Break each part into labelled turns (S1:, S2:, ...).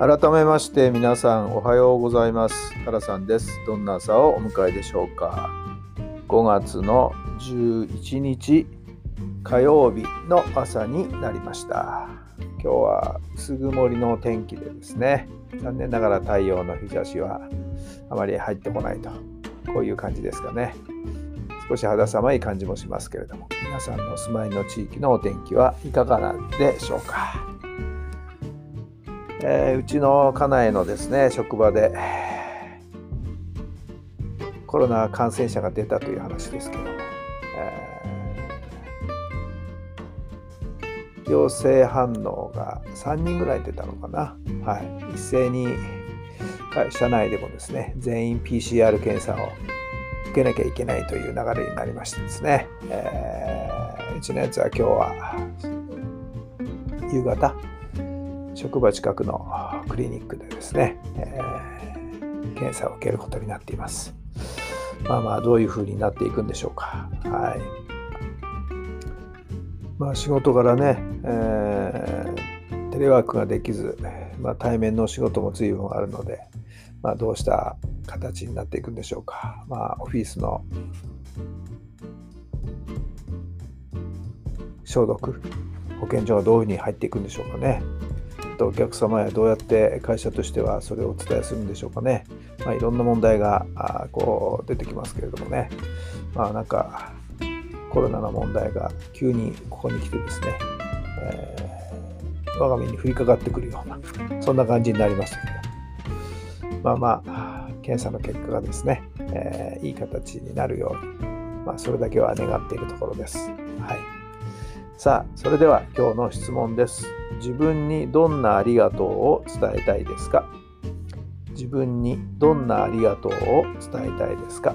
S1: 改めまして皆さんおはようございます。原さんです。どんな朝をお迎えでしょうか。5月の11日火曜日の朝になりました。今日は薄曇りの天気でですね。残念ながら太陽の日差しはあまり入ってこないと。こういう感じですかね。少し肌寒い感じもしますけれども皆さんのお住まいの地域のお天気はいかがなんでしょうか。えー、うちの家内のですね職場でコロナ感染者が出たという話ですけども、えー、陽性反応が3人ぐらい出たのかな、はい、一斉に社内でもですね全員 PCR 検査を受けなきゃいけないという流れになりましてですね、えー、うちのやつは今日は夕方職場近くのクリニックでですね、えー、検査を受けることになっています。まあまあどういうふうになっていくんでしょうか。はい。まあ仕事柄ね、えー、テレワークができず、まあ、対面の仕事も随分あるので、まあ、どうした形になっていくんでしょうか。まあオフィスの消毒保健所がどういうふうに入っていくんでしょうかね。とお客様やどうやって会社としてはそれをお伝えするんでしょうかね。まあ、いろんな問題があこう出てきますけれどもね。まあなんかコロナの問題が急にここに来てですね、えー、我が身に降りかかってくるような、そんな感じになりましたけど。まあまあ、検査の結果がですね、えー、いい形になるように、まあ、それだけは願っているところです。はい。さあ、それでは今日の質問です。自分にどんなありがとうを伝えたいですか？自分にどんなありがとうを伝えたいですか？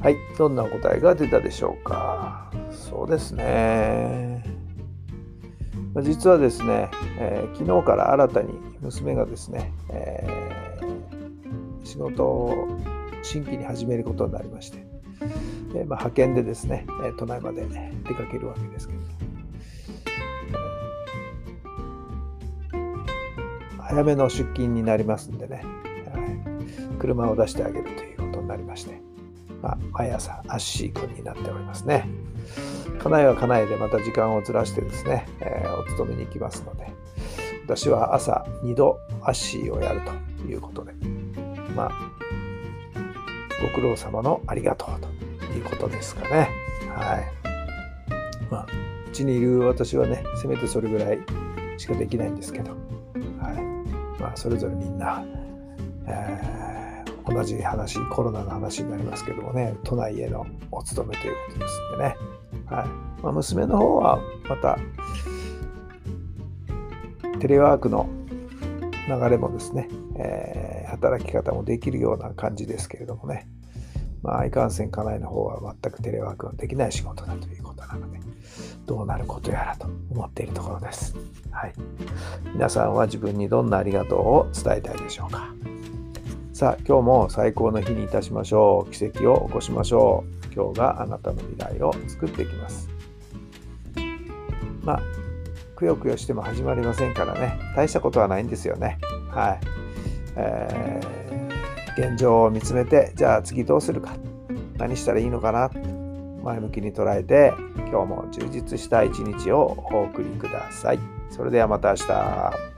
S1: はい、どんな答えが出たでしょうか？そうですね。実はですね、えー、昨日から新たに娘がですね、えー、仕事を新規に始めることになりまして、えー、まあ、派遣でですね、都内まで出かけるわけですけど、早めの出勤になりますんでね、はい、車を出してあげるということになりまして、まあ、毎朝アッシー君になっておりますね。家内は家内でまた時間をずらしてですね、えー、お勤めに行きますので、私は朝2度アッシーをやるということで、まあ、ご苦労様のありがとうということですかね。はい。まあ、うちにいる私はね、せめてそれぐらいしかできないんですけど、はい。まあ、それぞれみんな、えー、同じ話、コロナの話になりますけどもね、都内へのお勤めということですんでね、はいまあ、娘の方はまたテレワークの流れもですね、えー、働き方もできるような感じですけれどもね、まあ、いかんせん家内の方は全くテレワークができない仕事だということなので、どうなることやらと思っているところです。はい。皆さんは自分にどんなありがとうを伝えたいでしょうか。さあ、今日も最高の日にいたしましょう。奇跡を起こしましょう。今日があなたの未来を作っていきます。まあ、くよくよしても始まりませんからね、大したことはないんですよね。はい。えー、現状を見つめて、じゃあ次どうするか、何したらいいのかな、前向きに捉えて、今日も充実した一日をお送りください。それではまた明日。